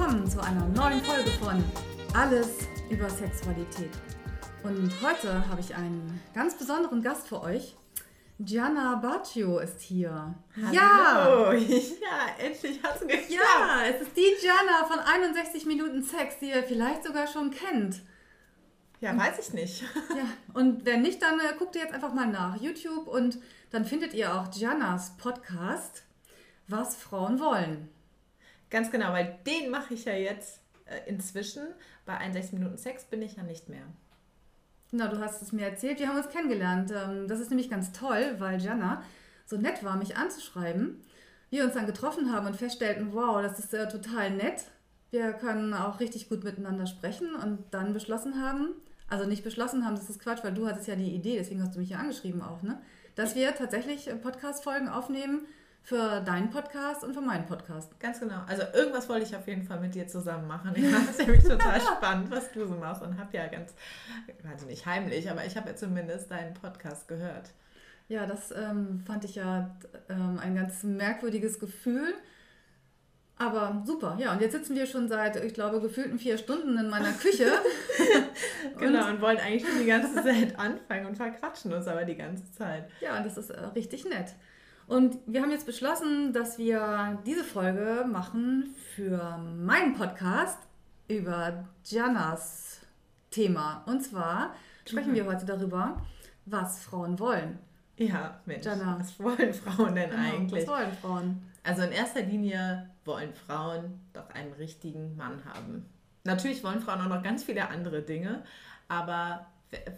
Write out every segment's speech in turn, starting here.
Willkommen zu einer neuen Folge von Alles über Sexualität. Und heute habe ich einen ganz besonderen Gast für euch. Gianna Baccio ist hier. Hallo. Ja! Ja, endlich hat es geklappt. Ja, es ist die Gianna von 61 Minuten Sex, die ihr vielleicht sogar schon kennt. Ja, weiß ich nicht. Ja, und wenn nicht, dann äh, guckt ihr jetzt einfach mal nach YouTube und dann findet ihr auch Giannas Podcast, Was Frauen wollen. Ganz genau, weil den mache ich ja jetzt äh, inzwischen. Bei 61 Minuten Sex bin ich ja nicht mehr. Na, du hast es mir erzählt, wir haben uns kennengelernt. Ähm, das ist nämlich ganz toll, weil Gianna so nett war, mich anzuschreiben. Wir uns dann getroffen haben und feststellten, wow, das ist äh, total nett. Wir können auch richtig gut miteinander sprechen und dann beschlossen haben, also nicht beschlossen haben, das ist Quatsch, weil du hattest ja die Idee, deswegen hast du mich ja angeschrieben auch, ne? Dass wir tatsächlich äh, Podcast-Folgen aufnehmen, für deinen Podcast und für meinen Podcast. Ganz genau. Also irgendwas wollte ich auf jeden Fall mit dir zusammen machen. Ich fand es nämlich total spannend, was du so machst und habe ja ganz, also nicht heimlich, aber ich habe ja zumindest deinen Podcast gehört. Ja, das ähm, fand ich ja ähm, ein ganz merkwürdiges Gefühl. Aber super, ja. Und jetzt sitzen wir schon seit, ich glaube, gefühlten vier Stunden in meiner Küche. genau, und, und wollen eigentlich schon die ganze Zeit anfangen und verquatschen uns aber die ganze Zeit. Ja, und das ist äh, richtig nett. Und wir haben jetzt beschlossen, dass wir diese Folge machen für meinen Podcast über Giannas Thema. Und zwar sprechen mhm. wir heute darüber, was Frauen wollen. Ja, Mensch, Gianna. was wollen Frauen denn genau, eigentlich? Was wollen Frauen? Also in erster Linie wollen Frauen doch einen richtigen Mann haben. Natürlich wollen Frauen auch noch ganz viele andere Dinge, aber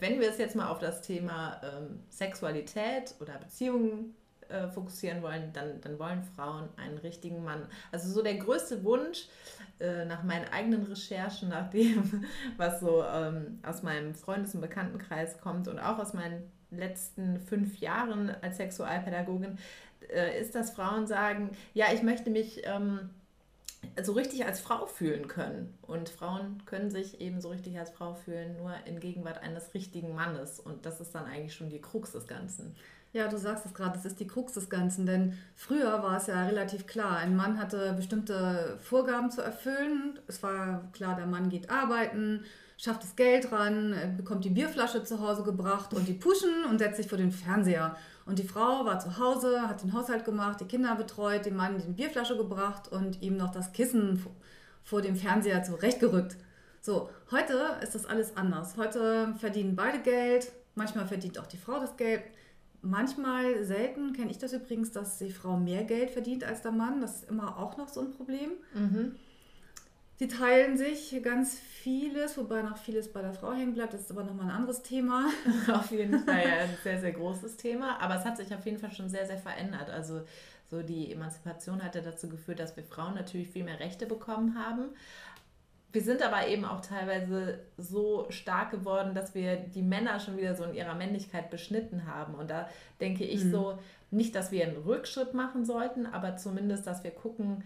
wenn wir es jetzt mal auf das Thema ähm, Sexualität oder Beziehungen äh, fokussieren wollen, dann, dann wollen Frauen einen richtigen Mann. Also so der größte Wunsch äh, nach meinen eigenen Recherchen, nach dem, was so ähm, aus meinem Freundes- und Bekanntenkreis kommt und auch aus meinen letzten fünf Jahren als Sexualpädagogin, äh, ist, dass Frauen sagen, ja, ich möchte mich... Ähm, so richtig als Frau fühlen können. Und Frauen können sich eben so richtig als Frau fühlen, nur in Gegenwart eines richtigen Mannes. Und das ist dann eigentlich schon die Krux des Ganzen. Ja, du sagst es gerade, das ist die Krux des Ganzen, denn früher war es ja relativ klar, ein Mann hatte bestimmte Vorgaben zu erfüllen. Es war klar, der Mann geht arbeiten, schafft das Geld ran, bekommt die Bierflasche zu Hause gebracht und die Puschen und setzt sich vor den Fernseher. Und die Frau war zu Hause, hat den Haushalt gemacht, die Kinder betreut, dem Mann die Bierflasche gebracht und ihm noch das Kissen vor dem Fernseher zurechtgerückt. So, heute ist das alles anders. Heute verdienen beide Geld, manchmal verdient auch die Frau das Geld. Manchmal, selten kenne ich das übrigens, dass die Frau mehr Geld verdient als der Mann. Das ist immer auch noch so ein Problem. Mhm. Sie teilen sich ganz vieles, wobei noch vieles bei der Frau hängen bleibt. Das ist aber nochmal ein anderes Thema. auf jeden Fall ja, ein sehr, sehr großes Thema. Aber es hat sich auf jeden Fall schon sehr, sehr verändert. Also so die Emanzipation hat ja dazu geführt, dass wir Frauen natürlich viel mehr Rechte bekommen haben. Wir sind aber eben auch teilweise so stark geworden, dass wir die Männer schon wieder so in ihrer Männlichkeit beschnitten haben. Und da denke ich mhm. so, nicht, dass wir einen Rückschritt machen sollten, aber zumindest, dass wir gucken,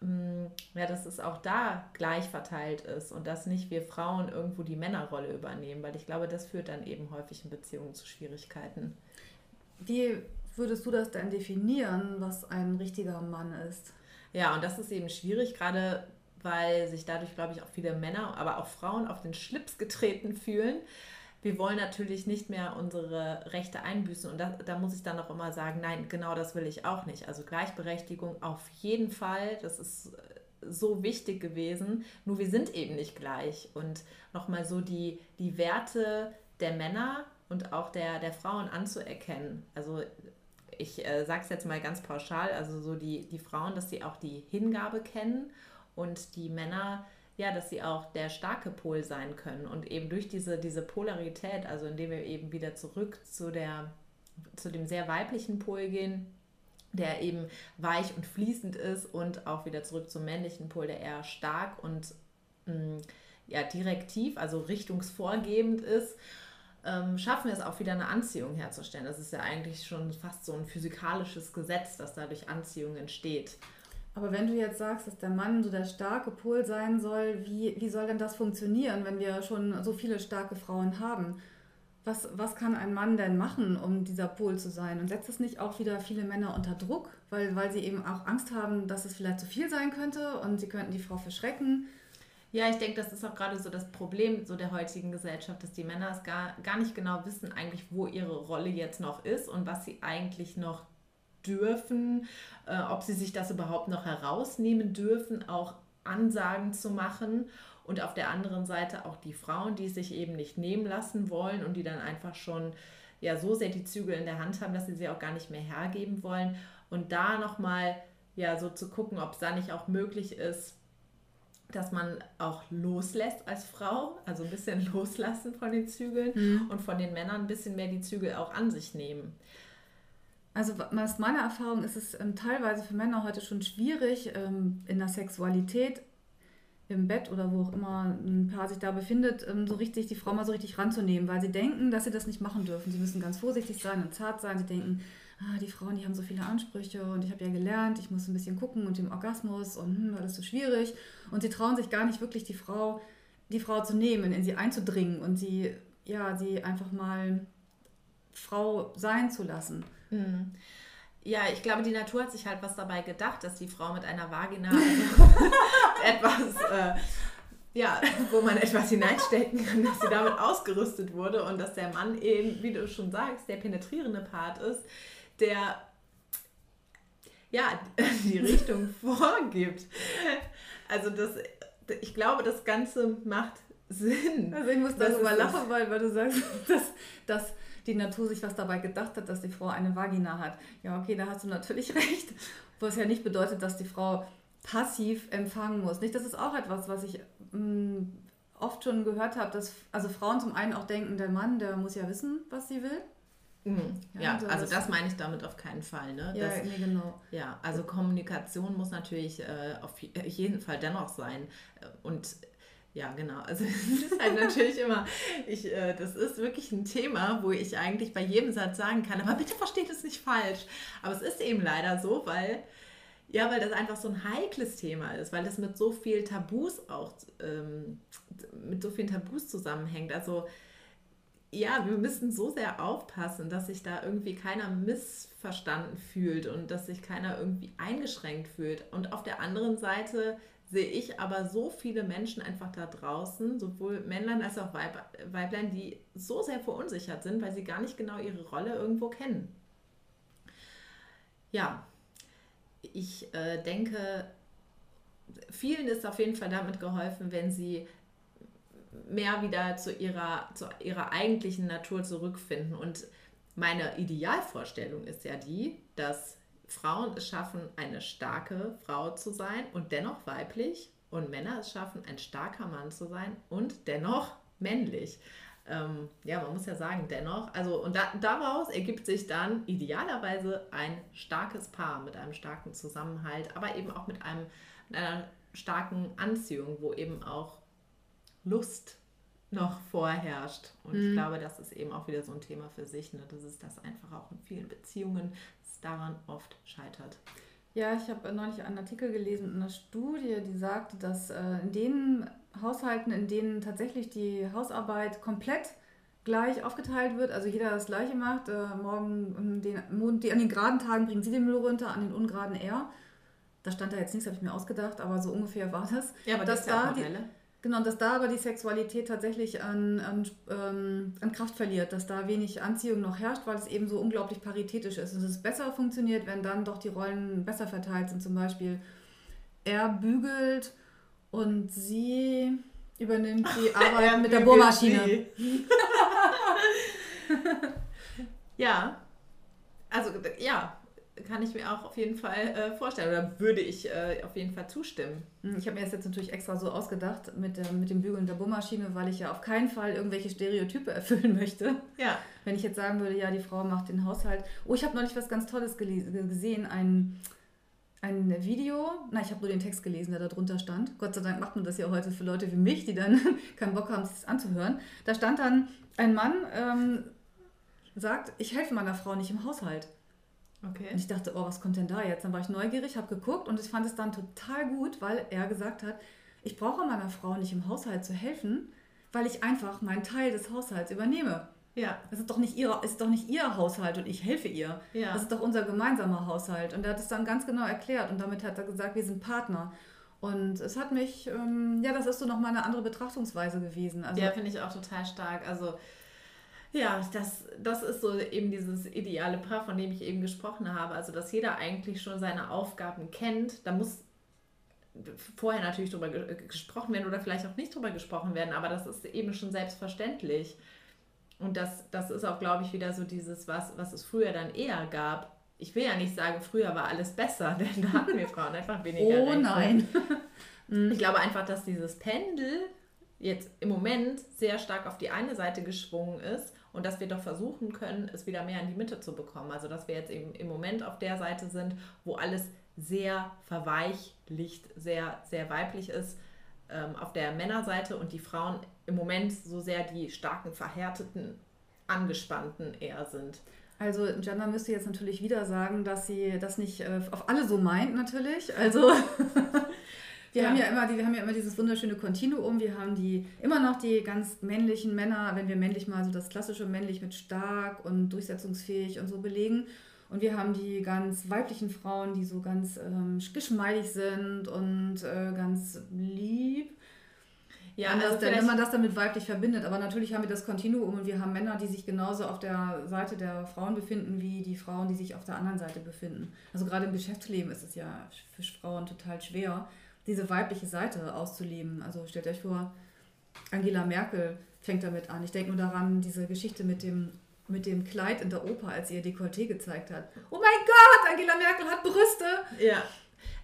ähm, ja, dass es auch da gleich verteilt ist und dass nicht wir Frauen irgendwo die Männerrolle übernehmen, weil ich glaube, das führt dann eben häufig in Beziehungen zu Schwierigkeiten. Wie würdest du das denn definieren, was ein richtiger Mann ist? Ja, und das ist eben schwierig, gerade weil sich dadurch, glaube ich, auch viele Männer, aber auch Frauen auf den Schlips getreten fühlen. Wir wollen natürlich nicht mehr unsere Rechte einbüßen und da, da muss ich dann auch immer sagen, nein, genau das will ich auch nicht. Also Gleichberechtigung auf jeden Fall, das ist äh, so wichtig gewesen, nur wir sind eben nicht gleich. Und nochmal so die, die Werte der Männer und auch der, der Frauen anzuerkennen. Also ich äh, sage es jetzt mal ganz pauschal, also so die, die Frauen, dass sie auch die Hingabe kennen und die Männer, ja, dass sie auch der starke Pol sein können und eben durch diese, diese Polarität, also indem wir eben wieder zurück zu, der, zu dem sehr weiblichen Pol gehen, der eben weich und fließend ist und auch wieder zurück zum männlichen Pol, der eher stark und mh, mm, ja, direktiv, also richtungsvorgebend ist ähm, schaffen wir es auch wieder eine Anziehung herzustellen. Das ist ja eigentlich schon fast so ein physikalisches Gesetz, dass dadurch Anziehung entsteht. Aber wenn du jetzt sagst, dass der Mann so der starke Pol sein soll, wie, wie soll denn das funktionieren, wenn wir schon so viele starke Frauen haben? was, was kann ein Mann denn machen, um dieser Pol zu sein? Und setzt es nicht auch wieder viele Männer unter Druck, weil, weil sie eben auch Angst haben, dass es vielleicht zu viel sein könnte und sie könnten die Frau verschrecken? Ja, ich denke, das ist auch gerade so das Problem so der heutigen Gesellschaft, dass die Männer es gar, gar nicht genau wissen, eigentlich, wo ihre Rolle jetzt noch ist und was sie eigentlich noch dürfen, äh, ob sie sich das überhaupt noch herausnehmen dürfen, auch Ansagen zu machen und auf der anderen Seite auch die Frauen, die sich eben nicht nehmen lassen wollen und die dann einfach schon ja so sehr die Zügel in der Hand haben, dass sie sie auch gar nicht mehr hergeben wollen. Und da nochmal ja so zu gucken, ob es da nicht auch möglich ist, dass man auch loslässt als Frau, also ein bisschen loslassen von den Zügeln mhm. und von den Männern ein bisschen mehr die Zügel auch an sich nehmen. Also aus meiner Erfahrung ist es ähm, teilweise für Männer heute schon schwierig, ähm, in der Sexualität im Bett oder wo auch immer ein Paar sich da befindet, ähm, so richtig die Frau mal so richtig ranzunehmen, weil sie denken, dass sie das nicht machen dürfen. Sie müssen ganz vorsichtig sein und zart sein. Sie denken, ah, die Frauen, die haben so viele Ansprüche und ich habe ja gelernt, ich muss ein bisschen gucken und dem Orgasmus und hm, alles so schwierig. Und sie trauen sich gar nicht wirklich die Frau, die Frau zu nehmen, in sie einzudringen und sie, ja, sie einfach mal Frau sein zu lassen. Mhm ja, ich glaube, die Natur hat sich halt was dabei gedacht, dass die Frau mit einer Vagina etwas, äh, ja, wo man etwas hineinstecken kann, dass sie damit ausgerüstet wurde und dass der Mann eben, wie du schon sagst, der penetrierende Part ist, der ja die Richtung vorgibt. Also das, ich glaube, das Ganze macht Sinn. Also ich muss darüber lachen, weil, weil du sagst, dass, dass die Natur sich was dabei gedacht hat, dass die Frau eine Vagina hat. Ja, okay, da hast du natürlich recht. Was ja nicht bedeutet, dass die Frau passiv empfangen muss. Nicht, das ist auch etwas, was ich mh, mm, oft schon gehört habe, dass also Frauen zum einen auch denken, der Mann, der muss ja wissen, was sie will. Mhm. Ja, ja also, also das meine ich damit auf keinen Fall. Ne? Ja, das, nee, genau. Ja, also Kommunikation muss natürlich äh, auf jeden Fall dennoch sein. Und ja, genau. Also es ist halt natürlich immer, ich, äh, das ist wirklich ein Thema, wo ich eigentlich bei jedem Satz sagen kann, aber bitte versteht es nicht falsch. Aber es ist eben leider so, weil, ja, weil das einfach so ein heikles Thema ist, weil das mit so viel Tabus auch, ähm, mit so vielen Tabus zusammenhängt. Also ja, wir müssen so sehr aufpassen, dass sich da irgendwie keiner missverstanden fühlt und dass sich keiner irgendwie eingeschränkt fühlt. Und auf der anderen Seite sehe ich aber so viele Menschen einfach da draußen, sowohl Männlein als auch Weib Weiblein, die so sehr verunsichert sind, weil sie gar nicht genau ihre Rolle irgendwo kennen. Ja, ich äh, denke, vielen ist auf jeden Fall damit geholfen, wenn sie mehr wieder zu ihrer, zu ihrer eigentlichen Natur zurückfinden. Und meine Idealvorstellung ist ja die, dass Frauen es schaffen, eine starke Frau zu sein und dennoch weiblich und Männer es schaffen, ein starker Mann zu sein und dennoch männlich. Ähm, ja, man muss ja sagen, dennoch, also und da, daraus ergibt sich dann idealerweise ein starkes Paar mit einem starken Zusammenhalt, aber eben auch mit, einem, mit einer starken Anziehung, wo eben auch Lust noch vorherrscht. Und mhm. ich glaube, das ist eben auch wieder so ein Thema für sich, ne? dass es das einfach auch in vielen Beziehungen daran oft scheitert. Ja, ich habe neulich einen Artikel gelesen, eine Studie, die sagte, dass äh, in den Haushalten, in denen tatsächlich die Hausarbeit komplett gleich aufgeteilt wird, also jeder das Gleiche macht, äh, morgen den, an den geraden Tagen bringen sie den Müll runter, an den ungeraden er. Da stand da jetzt nichts, habe ich mir ausgedacht, aber so ungefähr war das. Ja, aber das da die, Genau, dass da aber die Sexualität tatsächlich an, an, ähm, an Kraft verliert, dass da wenig Anziehung noch herrscht, weil es eben so unglaublich paritätisch ist. Und es besser funktioniert, wenn dann doch die Rollen besser verteilt sind. Zum Beispiel, er bügelt und sie übernimmt die Arbeit mit der Bohrmaschine. ja, also ja, kann ich mir auch auf jeden Fall äh, vorstellen oder würde ich äh, auf jeden Fall zustimmen. Hm, ich habe mir das jetzt natürlich extra so ausgedacht mit, der, mit dem Bügeln der Bohrmaschine, weil ich ja auf keinen Fall irgendwelche Stereotype erfüllen möchte. Ja. Wenn ich jetzt sagen würde, ja, die Frau macht den Haushalt. Oh, ich habe neulich was ganz Tolles gesehen, ein, ein Video. Na, ich habe nur den Text gelesen, der da drunter stand. Gott sei Dank macht man das ja heute für Leute wie mich, die dann keinen Bock haben, sich das anzuhören. Da stand dann, ein Mann ähm, sagt, ich helfe meiner Frau nicht im Haushalt. Okay. Und ich dachte, oh, was kommt denn da jetzt? Dann war ich neugierig, habe geguckt und ich fand es dann total gut, weil er gesagt hat, ich brauche meiner Frau nicht im Haushalt zu helfen, weil ich einfach meinen Teil des Haushalts übernehme. Ja. Das ist doch nicht ihre, ist doch nicht ihr Haushalt und ich helfe ihr. Ja. Das ist doch unser gemeinsamer Haushalt. Und er hat es dann ganz genau erklärt und damit hat er gesagt, wir sind Partner. Und es hat mich, ähm, ja, das ist so nochmal eine andere Betrachtungsweise gewesen. Also, ja, finde ich auch total stark. Also ja, das, das ist so eben dieses ideale Paar, von dem ich eben gesprochen habe. Also, dass jeder eigentlich schon seine Aufgaben kennt. Da muss vorher natürlich drüber gesprochen werden oder vielleicht auch nicht drüber gesprochen werden, aber das ist eben schon selbstverständlich. Und das, das ist auch, glaube ich, wieder so dieses, was, was es früher dann eher gab. Ich will ja nicht sagen, früher war alles besser, denn da hatten wir Frauen einfach weniger. Oh Rechte. nein. ich glaube einfach, dass dieses Pendel jetzt im Moment sehr stark auf die eine Seite geschwungen ist und dass wir doch versuchen können, es wieder mehr in die Mitte zu bekommen. Also dass wir jetzt eben im Moment auf der Seite sind, wo alles sehr verweichlicht, sehr, sehr weiblich ist ähm, auf der Männerseite und die Frauen im Moment so sehr die starken, verhärteten, angespannten eher sind. Also Gemma müsste jetzt natürlich wieder sagen, dass sie das nicht äh, auf alle so meint natürlich. Also Wir, ja. haben ja immer die, wir haben ja immer dieses wunderschöne Kontinuum. Wir haben die immer noch die ganz männlichen Männer, wenn wir männlich mal so das klassische männlich mit stark und durchsetzungsfähig und so belegen. Und wir haben die ganz weiblichen Frauen, die so ganz ähm, geschmeidig sind und äh, ganz lieb. Ja, also das, wenn man das damit weiblich verbindet. Aber natürlich haben wir das Kontinuum und wir haben Männer, die sich genauso auf der Seite der Frauen befinden, wie die Frauen, die sich auf der anderen Seite befinden. Also gerade im Geschäftsleben ist es ja für Frauen total schwer, diese weibliche Seite auszuleben. Also stellt euch vor, Angela Merkel fängt damit an. Ich denke nur daran, diese Geschichte mit dem, mit dem Kleid in der Oper, als sie ihr Dekolleté gezeigt hat. Oh mein Gott, Angela Merkel hat Brüste! Ja.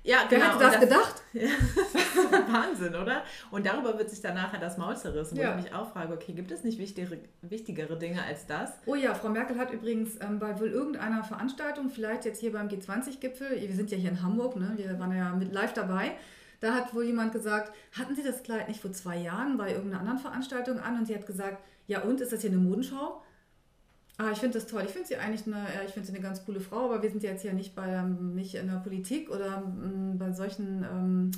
Ja, Wer genau. hätte das, das gedacht? Ja, Wahnsinn, oder? Und darüber wird sich dann nachher das Maul zerrissen, wo ja. ich mich auch frage, okay, gibt es nicht wichtigere, wichtigere Dinge als das? Oh ja, Frau Merkel hat übrigens ähm, bei wohl irgendeiner Veranstaltung, vielleicht jetzt hier beim G20-Gipfel, wir sind ja hier in Hamburg, ne? wir waren ja mit live dabei, da hat wohl jemand gesagt, hatten Sie das Kleid nicht vor zwei Jahren bei irgendeiner anderen Veranstaltung an? Und sie hat gesagt, ja und, ist das hier eine Modenschau? Ah, ich finde das toll. Ich finde sie eigentlich eine, ich finde sie eine ganz coole Frau, aber wir sind jetzt ja nicht bei ähm, nicht in der Politik oder ähm, bei solchen ähm,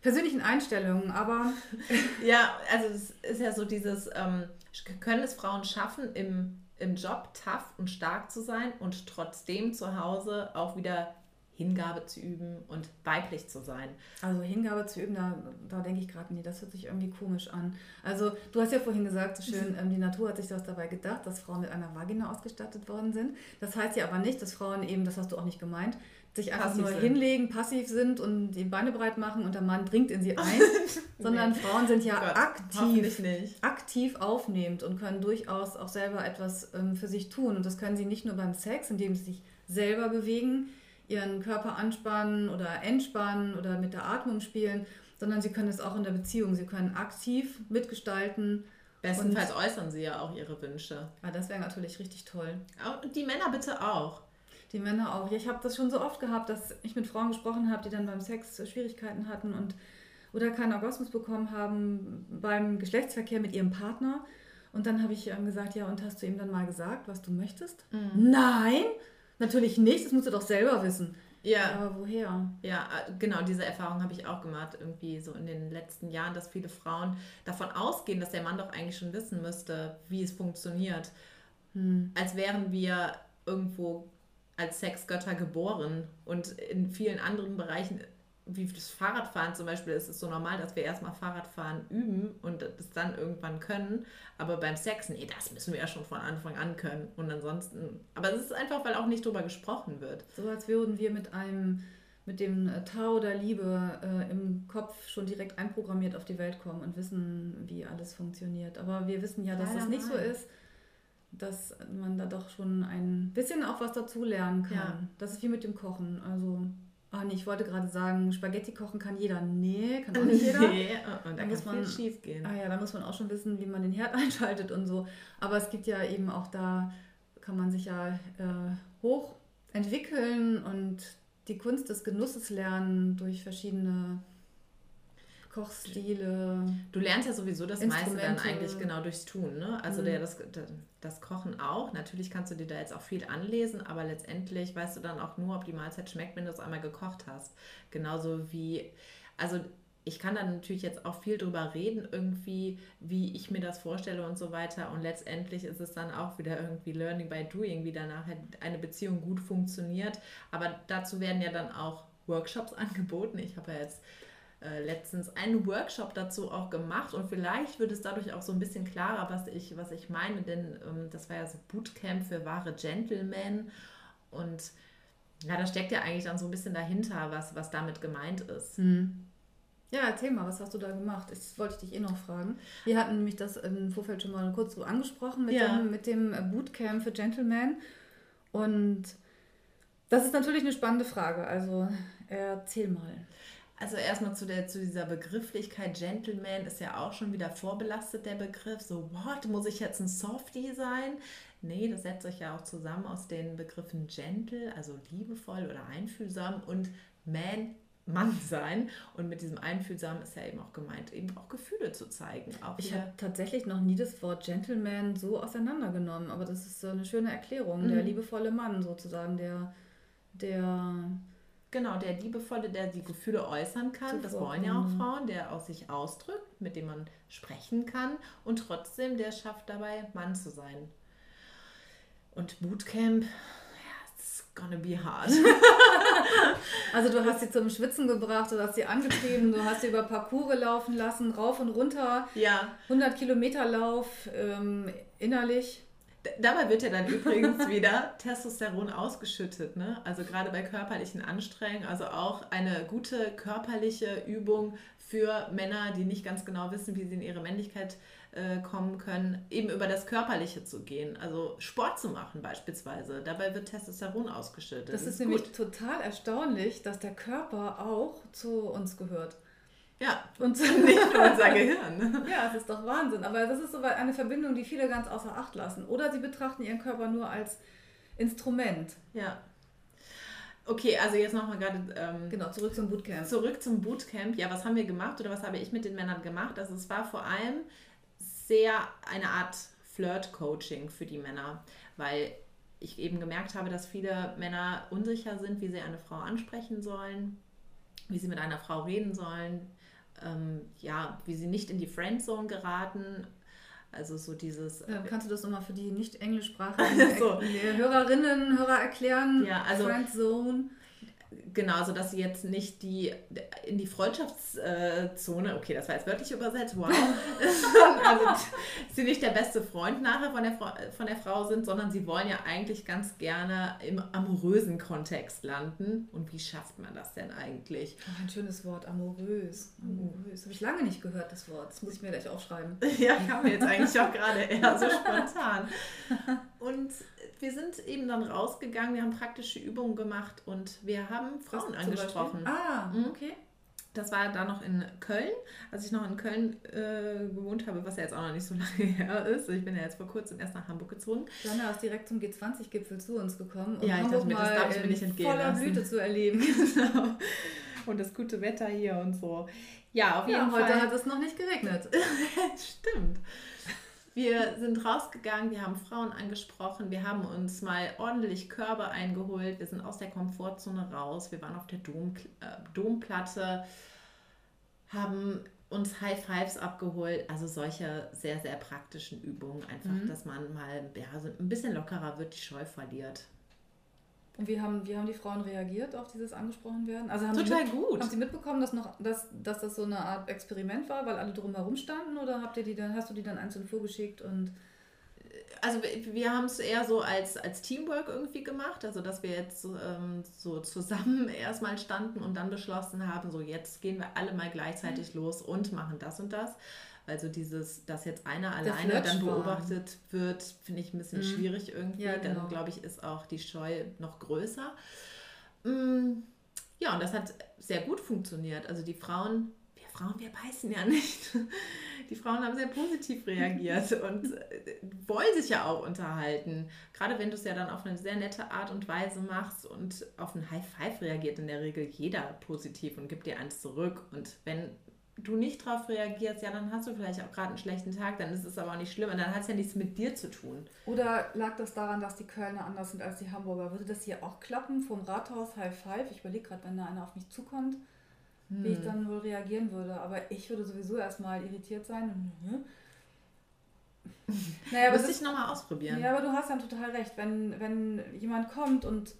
persönlichen Einstellungen, aber. ja, also es ist ja so dieses, ähm, können es Frauen schaffen, im, im Job tough und stark zu sein und trotzdem zu Hause auch wieder Hingabe zu üben und weiblich zu sein. Also Hingabe zu üben, da, da denke ich gerade, nee, das hört sich irgendwie komisch an. Also du hast ja vorhin gesagt, so schön, ähm, die Natur hat sich das dabei gedacht, dass Frauen mit einer Vagina ausgestattet worden sind. Das heißt ja aber nicht, dass Frauen eben, das hast du auch nicht gemeint, sich einfach passiv nur sind. hinlegen, passiv sind und die Beine breit machen und der Mann dringt in sie ein, sondern nee. Frauen sind ja Gott, aktiv, aktiv aufnehmend und können durchaus auch selber etwas ähm, für sich tun. Und das können sie nicht nur beim Sex, indem sie sich selber bewegen, ihren Körper anspannen oder entspannen oder mit der Atmung spielen, sondern sie können es auch in der Beziehung. Sie können aktiv mitgestalten. Bestenfalls und, äußern sie ja auch ihre Wünsche. Ah, das wäre natürlich richtig toll. Und die Männer bitte auch. Die Männer auch. Ich habe das schon so oft gehabt, dass ich mit Frauen gesprochen habe, die dann beim Sex Schwierigkeiten hatten und oder keinen Orgasmus bekommen haben beim Geschlechtsverkehr mit ihrem Partner. Und dann habe ich ähm, gesagt, ja, und hast du ihm dann mal gesagt, was du möchtest? Mhm. Nein! Natürlich nicht, das musst du doch selber wissen. Ja. Aber woher? Ja, äh, genau, diese Erfahrung habe ich auch gemacht, irgendwie so in den letzten Jahren, dass viele Frauen davon ausgehen, dass der Mann doch eigentlich schon wissen müsste, wie es funktioniert. Hm. Als wären wir irgendwo als Sexgötter geboren und in vielen anderen Bereichen wie das Fahrradfahren zum Beispiel ist es so normal, dass wir erstmal Fahrradfahren üben und das dann irgendwann können. Aber beim Sex, nee, das müssen wir ja schon von Anfang an können. Und ansonsten, aber es ist einfach, weil auch nicht drüber gesprochen wird. So als würden wir mit einem, mit dem Tau der Liebe äh, im Kopf schon direkt einprogrammiert auf die Welt kommen und wissen, wie alles funktioniert. Aber wir wissen ja, dass Leider das nicht nein. so ist dass man da doch schon ein bisschen auch was dazu lernen kann. Ja. Das ist wie mit dem Kochen. Also Oh nee, ich wollte gerade sagen, Spaghetti kochen kann jeder. Nee, kann auch nicht jeder. Nee, und da, da muss man schief gehen. Ah ja, da muss man auch schon wissen, wie man den Herd einschaltet und so. Aber es gibt ja eben auch da, kann man sich ja äh, hoch entwickeln und die Kunst des Genusses lernen durch verschiedene Kochstile. Du lernst ja sowieso das meiste dann eigentlich genau durchs Tun. Ne? Also mhm. der, das, das Kochen auch. Natürlich kannst du dir da jetzt auch viel anlesen, aber letztendlich weißt du dann auch nur, ob die Mahlzeit schmeckt, wenn du es einmal gekocht hast. Genauso wie, also ich kann dann natürlich jetzt auch viel drüber reden, irgendwie, wie ich mir das vorstelle und so weiter. Und letztendlich ist es dann auch wieder irgendwie Learning by Doing, wie danach eine Beziehung gut funktioniert. Aber dazu werden ja dann auch Workshops angeboten. Ich habe ja jetzt äh, letztens einen Workshop dazu auch gemacht und vielleicht wird es dadurch auch so ein bisschen klarer, was ich, was ich meine, denn ähm, das war ja so Bootcamp für wahre Gentlemen und ja, da steckt ja eigentlich dann so ein bisschen dahinter, was, was damit gemeint ist. Hm. Ja, erzähl mal, was hast du da gemacht? Das wollte ich dich eh noch fragen. Wir hatten nämlich das im Vorfeld schon mal kurz so angesprochen mit, ja. dem, mit dem Bootcamp für Gentlemen. Und das ist natürlich eine spannende Frage. Also erzähl mal. Also erstmal zu, der, zu dieser Begrifflichkeit Gentleman ist ja auch schon wieder vorbelastet, der Begriff. So, what, muss ich jetzt ein Softie sein? Nee, das setzt sich ja auch zusammen aus den Begriffen gentle, also liebevoll oder einfühlsam und man, Mann sein. Und mit diesem Einfühlsam ist ja eben auch gemeint, eben auch Gefühle zu zeigen. Auch ich habe tatsächlich noch nie das Wort Gentleman so auseinandergenommen, aber das ist so eine schöne Erklärung. Mhm. Der liebevolle Mann sozusagen, der, der Genau, der Liebevolle, der die Gefühle äußern kann, das wollen ja auch Frauen, der aus sich ausdrückt, mit dem man sprechen kann und trotzdem der schafft dabei, Mann zu sein. Und Bootcamp, ja, it's gonna be hard. also du hast sie zum Schwitzen gebracht, du hast sie angetrieben, du hast sie über Parcours laufen lassen, rauf und runter. Ja. 100 Kilometer Lauf ähm, innerlich. Dabei wird ja dann übrigens wieder Testosteron ausgeschüttet. Ne? Also gerade bei körperlichen Anstrengungen, also auch eine gute körperliche Übung für Männer, die nicht ganz genau wissen, wie sie in ihre Männlichkeit äh, kommen können, eben über das Körperliche zu gehen. Also Sport zu machen beispielsweise. Dabei wird Testosteron ausgeschüttet. Das, das ist, ist nämlich total erstaunlich, dass der Körper auch zu uns gehört. Ja, und nicht unser Gehirn. ja, es ist doch Wahnsinn. Aber das ist so eine Verbindung, die viele ganz außer Acht lassen. Oder sie betrachten ihren Körper nur als Instrument. Ja. Okay, also jetzt nochmal gerade. Ähm, genau, zurück zum Bootcamp. Zurück zum Bootcamp. Ja, was haben wir gemacht oder was habe ich mit den Männern gemacht? Also, es war vor allem sehr eine Art Flirt-Coaching für die Männer, weil ich eben gemerkt habe, dass viele Männer unsicher sind, wie sie eine Frau ansprechen sollen, wie sie mit einer Frau reden sollen, ähm, ja, wie sie nicht in die Friendzone geraten. Also so dieses. Ja, kannst du das nochmal für die nicht englischsprachigen so. Hörerinnen, Hörer erklären? Ja, also Friendzone. Genau, so dass sie jetzt nicht die in die Freundschaftszone, okay, das war jetzt wörtlich übersetzt, wow, also sie nicht der beste Freund nachher von der, von der Frau sind, sondern sie wollen ja eigentlich ganz gerne im amorösen Kontext landen. Und wie schafft man das denn eigentlich? Oh, ein schönes Wort, amorös. Amorös. Habe ich lange nicht gehört, das Wort. Das muss ich mir gleich aufschreiben. ja, kam mir jetzt eigentlich auch gerade eher so spontan. Und wir sind eben dann rausgegangen, wir haben praktische Übungen gemacht und wir haben Frauen Was, angesprochen. Ah, mhm. okay. Das war da noch in Köln, als ich noch in Köln äh, gewohnt habe, was ja jetzt auch noch nicht so lange her ist. Ich bin ja jetzt vor kurzem erst nach Hamburg gezogen. Jana ist direkt zum G20-Gipfel zu uns gekommen, um ja, ich dachte mir, das darf ich mir nicht entgehen voller lassen. Blüte zu erleben. genau. Und das gute Wetter hier und so. Ja, auf jeden ja, Fall. heute hat es noch nicht geregnet. Stimmt. Wir sind rausgegangen, wir haben Frauen angesprochen, wir haben uns mal ordentlich Körbe eingeholt, wir sind aus der Komfortzone raus, wir waren auf der Dom, äh, Domplatte, haben uns High Fives abgeholt, also solche sehr, sehr praktischen Übungen, einfach, mhm. dass man mal ja, so ein bisschen lockerer wird, die Scheu verliert. Und wie haben, wie haben die Frauen reagiert auf dieses angesprochen werden? Also haben Total mit, gut. Haben sie mitbekommen, dass, noch, dass, dass das so eine Art Experiment war, weil alle drumherum standen? Oder habt ihr die dann, hast du die dann einzeln vorgeschickt und also wir haben es eher so als, als Teamwork irgendwie gemacht, also dass wir jetzt ähm, so zusammen erstmal standen und dann beschlossen haben, so jetzt gehen wir alle mal gleichzeitig mhm. los und machen das und das. Also dieses, dass jetzt einer alleine dann beobachtet wird, finde ich ein bisschen mhm. schwierig irgendwie. Ja, genau. Dann glaube ich, ist auch die Scheu noch größer. Mm, ja, und das hat sehr gut funktioniert. Also die Frauen, wir Frauen, wir beißen ja nicht. Die Frauen haben sehr positiv reagiert und äh, wollen sich ja auch unterhalten. Gerade wenn du es ja dann auf eine sehr nette Art und Weise machst und auf ein High Five reagiert in der Regel jeder positiv und gibt dir eins zurück. Und wenn du nicht darauf reagierst, ja, dann hast du vielleicht auch gerade einen schlechten Tag, dann ist es aber auch nicht schlimm und dann hat es ja nichts mit dir zu tun. Oder lag das daran, dass die Kölner anders sind als die Hamburger? Würde das hier auch klappen vom Rathaus High Five? Ich überlege gerade, wenn da einer auf mich zukommt. hm. wie ich hm. dann wohl reagieren würde. Aber ich würde sowieso erstmal irritiert sein. Hm? Naja, Müsste ich nochmal ausprobieren. Ja, aber du hast dann total recht. Wenn, wenn jemand kommt und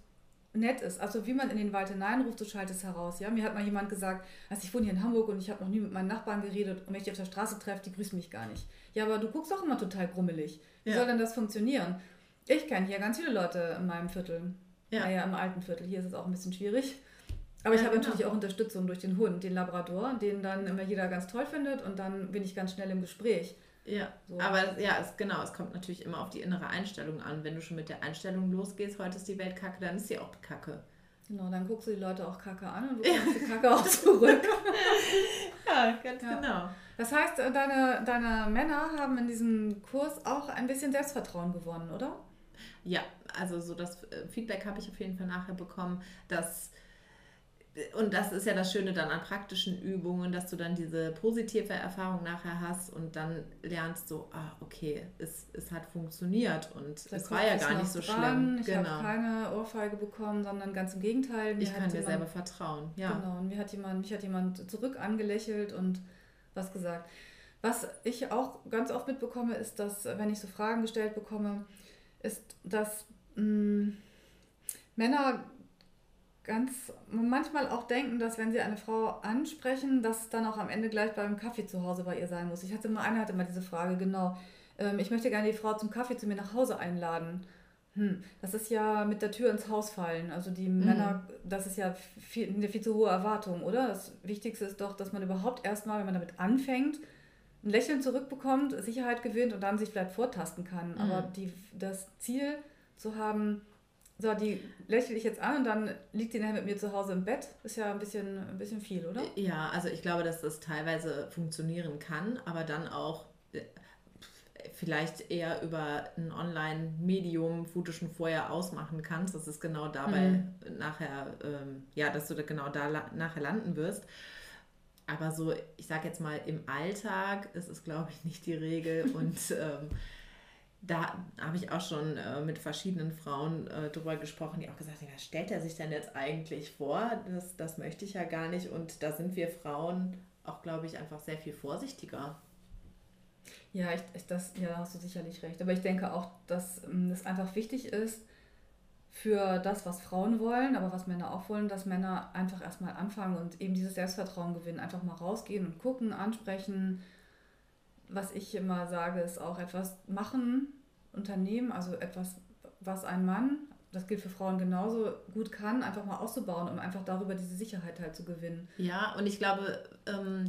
nett ist, also wie man in den Wald hineinruft, du schaltest heraus. Ja? Mir hat mal jemand gesagt, also ich wohne hier in Hamburg und ich habe noch nie mit meinen Nachbarn geredet und wenn ich die auf der Straße treffe, die grüßen mich gar nicht. Ja, aber du guckst auch immer total grummelig. Wie ja. soll denn das funktionieren? Ich kenne hier ganz viele Leute in meinem Viertel. Ja. Naja, im alten Viertel. Hier ist es auch ein bisschen schwierig. Aber ich ja, habe genau. natürlich auch Unterstützung durch den Hund, den Labrador, den dann immer jeder ganz toll findet und dann bin ich ganz schnell im Gespräch. Ja, so. aber ja, es, genau, es kommt natürlich immer auf die innere Einstellung an. Wenn du schon mit der Einstellung losgehst, heute ist die Welt kacke, dann ist sie auch kacke. Genau, dann guckst du die Leute auch kacke an und du guckst die Kacke auch zurück. ja, ganz ja. genau. Das heißt, äh, deine, deine Männer haben in diesem Kurs auch ein bisschen Selbstvertrauen gewonnen, oder? Ja, also so das äh, Feedback habe ich auf jeden Fall nachher bekommen, dass und das ist ja das Schöne dann an praktischen Übungen, dass du dann diese positive Erfahrung nachher hast und dann lernst so, ah, okay, es, es hat funktioniert und es war ja gar nicht so dran. schlimm. Ich genau. habe keine Ohrfeige bekommen, sondern ganz im Gegenteil. Ich kann dir selber vertrauen, ja. Genau, und mir hat jemand, mich hat jemand zurück angelächelt und was gesagt. Was ich auch ganz oft mitbekomme, ist, dass, wenn ich so Fragen gestellt bekomme, ist, dass mh, mm, Männer ganz manchmal auch denken, dass wenn sie eine Frau ansprechen, dass dann auch am Ende gleich beim Kaffee zu Hause bei ihr sein muss. Ich hatte mal, einer hatte mal diese Frage, genau. Ähm, ich möchte gerne die Frau zum Kaffee zu mir nach Hause einladen. Hm, das ist ja mit der Tür ins Haus fallen. Also die mhm. Männer, das ist ja viel, eine viel zu hohe Erwartung, oder? Das Wichtigste ist doch, dass man überhaupt erstmal, wenn man damit anfängt, ein Lächeln zurückbekommt, Sicherheit gewinnt und dann sich vielleicht vortasten kann. Mhm. Aber die, das Ziel zu haben, so, die lächle ich jetzt an und dann liegt die nachher mit mir zu Hause im Bett. Ist ja ein bisschen, ein bisschen viel, oder? Ja, also ich glaube, dass das teilweise funktionieren kann, aber dann auch äh, vielleicht eher über ein Online-Medium, wo du schon vorher ausmachen kannst, dass es genau dabei mhm. nachher, ähm, ja, dass du da genau da nachher landen wirst. Aber so, ich sag jetzt mal, im Alltag ist es, glaube ich, nicht die Regel und ähm, da habe ich auch schon äh, mit verschiedenen Frauen äh, drüber gesprochen, die auch gesagt haben, was stellt er sich denn jetzt eigentlich vor? Das, das möchte ich ja gar nicht. Und da sind wir Frauen auch, glaube ich, einfach sehr viel vorsichtiger. Ja, ich, ich, das, ja, hast du sicherlich recht. Aber ich denke auch, dass ähm, es einfach wichtig ist für das, was Frauen wollen, aber was Männer auch wollen, dass Männer einfach erstmal anfangen und eben dieses Selbstvertrauen gewinnen. Einfach mal rausgehen und gucken, ansprechen. Was ich immer sage, ist auch etwas machen, Unternehmen, also etwas, was ein Mann, das gilt für Frauen genauso, gut kann, einfach mal auszubauen, um einfach darüber diese Sicherheit halt zu gewinnen. Ja, und ich glaube, ähm,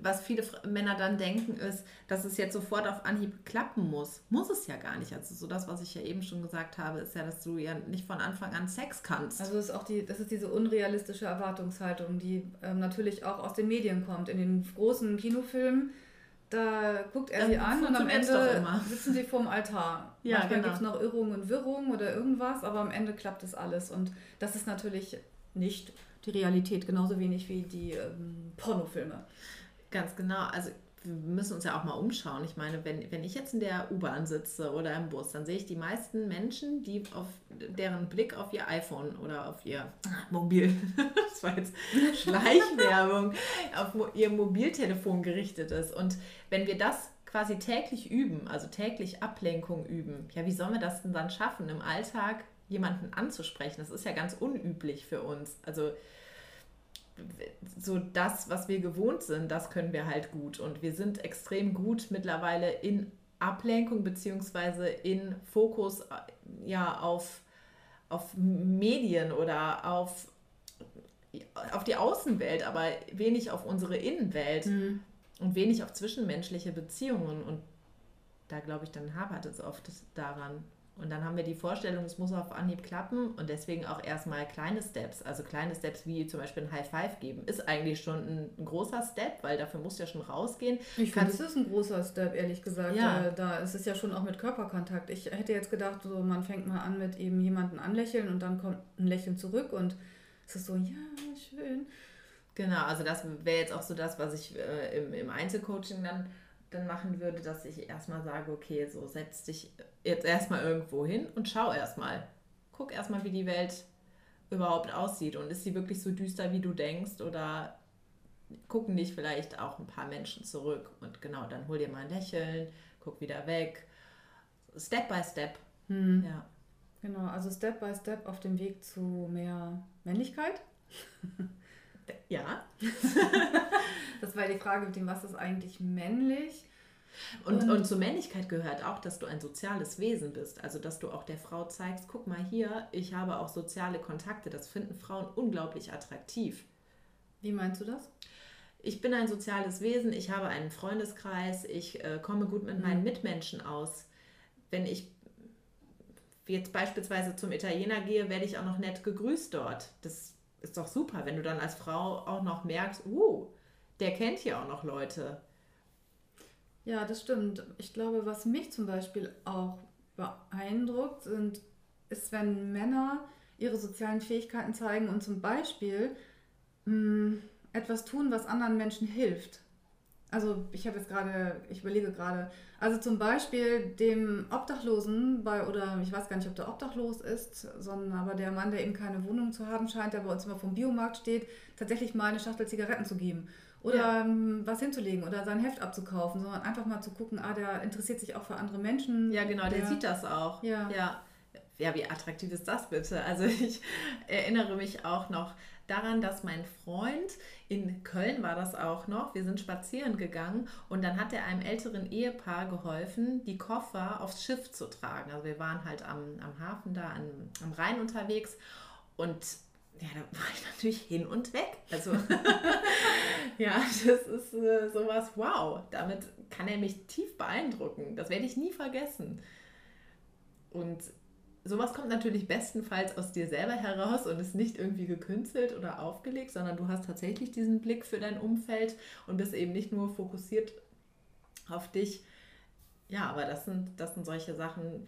was viele Männer dann denken, ist, dass es jetzt sofort auf Anhieb klappen muss. Muss es ja gar nicht. Also so das, was ich ja eben schon gesagt habe, ist ja, dass du ja nicht von Anfang an Sex kannst. Also das ist auch die, das ist diese unrealistische Erwartungshaltung, die ähm, natürlich auch aus den Medien kommt. In den großen Kinofilmen da guckt er sie an und am Ende sitzen sie vorm Altar. Ja, Manchmal genau. gibt es noch Irrungen und Wirrungen oder irgendwas, aber am Ende klappt es alles. Und das ist natürlich nicht die Realität, genauso wenig wie die ähm, Pornofilme. Ganz genau. Also wir müssen uns ja auch mal umschauen. Ich meine, wenn, wenn ich jetzt in der U-Bahn sitze oder im Bus, dann sehe ich die meisten Menschen, die auf deren Blick auf ihr iPhone oder auf ihr Mobil, das war jetzt Schleichwerbung, auf ihr Mobiltelefon gerichtet ist. Und wenn wir das quasi täglich üben, also täglich Ablenkung üben, ja, wie sollen wir das denn dann schaffen, im Alltag jemanden anzusprechen? Das ist ja ganz unüblich für uns. Also so das, was wir gewohnt sind, das können wir halt gut. Und wir sind extrem gut mittlerweile in Ablenkung beziehungsweise in Fokus ja, auf, auf Medien oder auf, auf die Außenwelt, aber wenig auf unsere Innenwelt mhm. und wenig auf zwischenmenschliche Beziehungen. Und da glaube ich, dann hapert es oft daran. Und dann haben wir die Vorstellung, es muss auf Anhieb klappen und deswegen auch erstmal kleine Steps. Also kleine Steps wie zum Beispiel ein High Five geben, ist eigentlich schon ein, ein großer Step, weil dafür musst du ja schon rausgehen. Ich finde, es ist ein großer Step, ehrlich gesagt. Ja. Da, da ist es ja schon auch mit Körperkontakt. Ich hätte jetzt gedacht, so man fängt mal an mit eben jemanden anlächeln und dann kommt ein Lächeln zurück und es ist so, ja, schön. Genau, also das wäre jetzt auch so das, was ich äh, im, im Einzelcoaching dann dann machen würde, dass ich erstmal sage, okay, so setz dich jetzt erstmal irgendwo hin und schau erstmal. Guck erstmal, wie die Welt überhaupt aussieht und ist sie wirklich so düster, wie du denkst oder gucken dich vielleicht auch ein paar Menschen zurück und genau, dann hol dir mal ein Lächeln, guck wieder weg. Step by Step. Hm. Ja. Genau, also Step by Step auf dem Weg zu mehr Männlichkeit. Ja. das war die Frage mit dem, was ist eigentlich männlich? Und, und, und, zur Männlichkeit gehört auch, dass du ein soziales Wesen bist. Also, dass du auch der Frau zeigst, guck mal hier, ich habe auch soziale Kontakte. Das finden Frauen unglaublich attraktiv. Wie meinst du das? Ich bin ein soziales Wesen, ich habe einen Freundeskreis, ich äh, komme gut mit mhm. meinen Mitmenschen aus. Wenn ich jetzt beispielsweise zum Italiener gehe, werde ich auch noch nett gegrüßt dort. Das ist doch super, wenn du dann als Frau auch noch merkst, uh, der kennt hier auch noch Leute. Ja, das stimmt. Ich glaube, was mich zum Beispiel auch beeindruckt, sind, ist, wenn Männer ihre sozialen Fähigkeiten zeigen und zum Beispiel mh, mm, etwas tun, was anderen Menschen hilft. Also ich habe jetzt gerade, ich überlege gerade, also zum Beispiel dem Obdachlosen bei, oder ich weiß gar nicht, ob der obdachlos ist, sondern aber der Mann, der eben keine Wohnung zu haben scheint, der bei uns immer vom Biomarkt steht, tatsächlich mal eine Schachtel Zigaretten zu geben oder ja. Ähm, was hinzulegen oder sein Heft abzukaufen, sondern einfach mal zu gucken, ah, der interessiert sich auch für andere Menschen. Ja, genau, der, der sieht das auch. Ja. ja. Ja, wie attraktiv ist das bitte? Also ich erinnere mich auch noch daran, dass mein Freund in Köln war das auch noch, wir sind spazieren gegangen und dann hat er einem älteren Ehepaar geholfen, die Koffer aufs Schiff zu tragen. Also wir waren halt am, am Hafen da an, am Rhein unterwegs und ja, da war ich natürlich hin und weg. Also, ja, das ist äh, sowas, wow, damit kann er mich tief beeindrucken. Das werde ich nie vergessen. Und sowas kommt natürlich bestenfalls aus dir selber heraus und ist nicht irgendwie gekünstelt oder aufgelegt, sondern du hast tatsächlich diesen Blick für dein Umfeld und bist eben nicht nur fokussiert auf dich. Ja, aber das sind, das sind solche Sachen,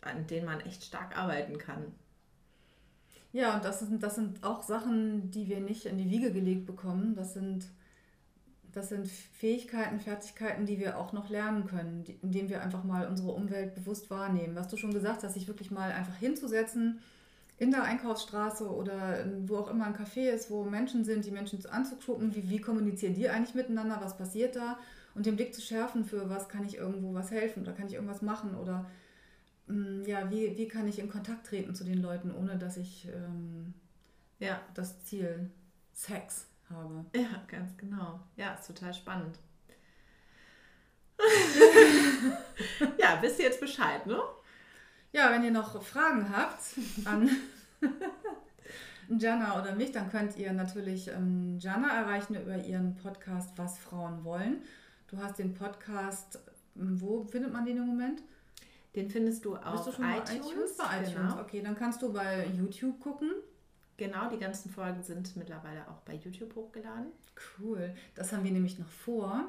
an denen man echt stark arbeiten kann. Ja, und das sind, das sind auch Sachen, die wir nicht in die Wiege gelegt bekommen. Das sind, das sind Fähigkeiten, Fertigkeiten, die wir auch noch lernen können, indem wir einfach mal unsere Umwelt bewusst wahrnehmen. Was du schon gesagt hast, sich wirklich mal einfach hinzusetzen in der Einkaufsstraße oder wo auch immer ein Café ist, wo Menschen sind, die Menschen anzugucken, wie, wie kommunizieren die eigentlich miteinander, was passiert da und den Blick zu schärfen für, was kann ich irgendwo was helfen oder kann ich irgendwas machen oder ja, wie, wie kann ich in Kontakt treten zu den Leuten, ohne dass ich ähm, ja, das Ziel Sex habe. Ja, ganz genau. Ja, ist total spannend. ja, wisst ihr jetzt Bescheid, ne? Ja, wenn ihr noch Fragen habt an Jana oder mich, dann könnt ihr natürlich ähm, Jana erreichen über ihren Podcast Was Frauen wollen. Du hast den Podcast, wo findet man den im Moment? Den findest du auf du iTunes. iTunes. Bei iTunes. Genau. Okay, dann kannst du bei YouTube gucken. Genau, die ganzen Folgen sind mittlerweile auch bei YouTube hochgeladen. Cool, das haben wir nämlich noch vor.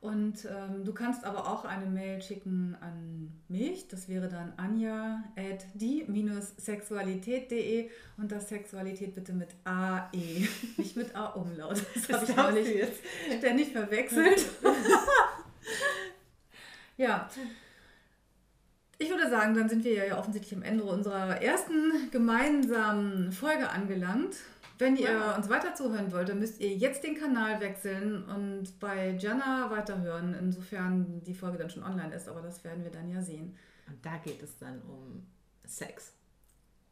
Und ähm, du kannst aber auch eine Mail schicken an mich. Das wäre dann anja at die-sexualität.de und das Sexualität bitte mit AE, nicht mit A-Umlaut. Das, das habe ich neulich ständig verwechselt. ja. Ich würde sagen, dann sind wir ja offensichtlich am Ende unserer ersten gemeinsamen Folge angelangt. Wenn ihr ja. uns weiter zuhören wollt, dann müsst ihr jetzt den Kanal wechseln und bei Jana weiterhören, insofern die Folge dann schon online ist, aber das werden wir dann ja sehen. Und da geht es dann um Sex.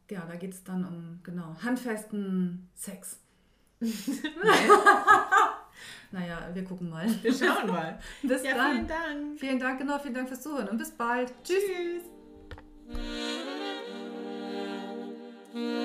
Ja, da geht es dann um, genau, handfesten Sex. Naja, wir gucken mal. Wir schauen mal. bis ja, dann. Vielen Dank. Vielen Dank, genau, vielen Dank fürs Zuhören und bis bald. Tschüss. Tschüss.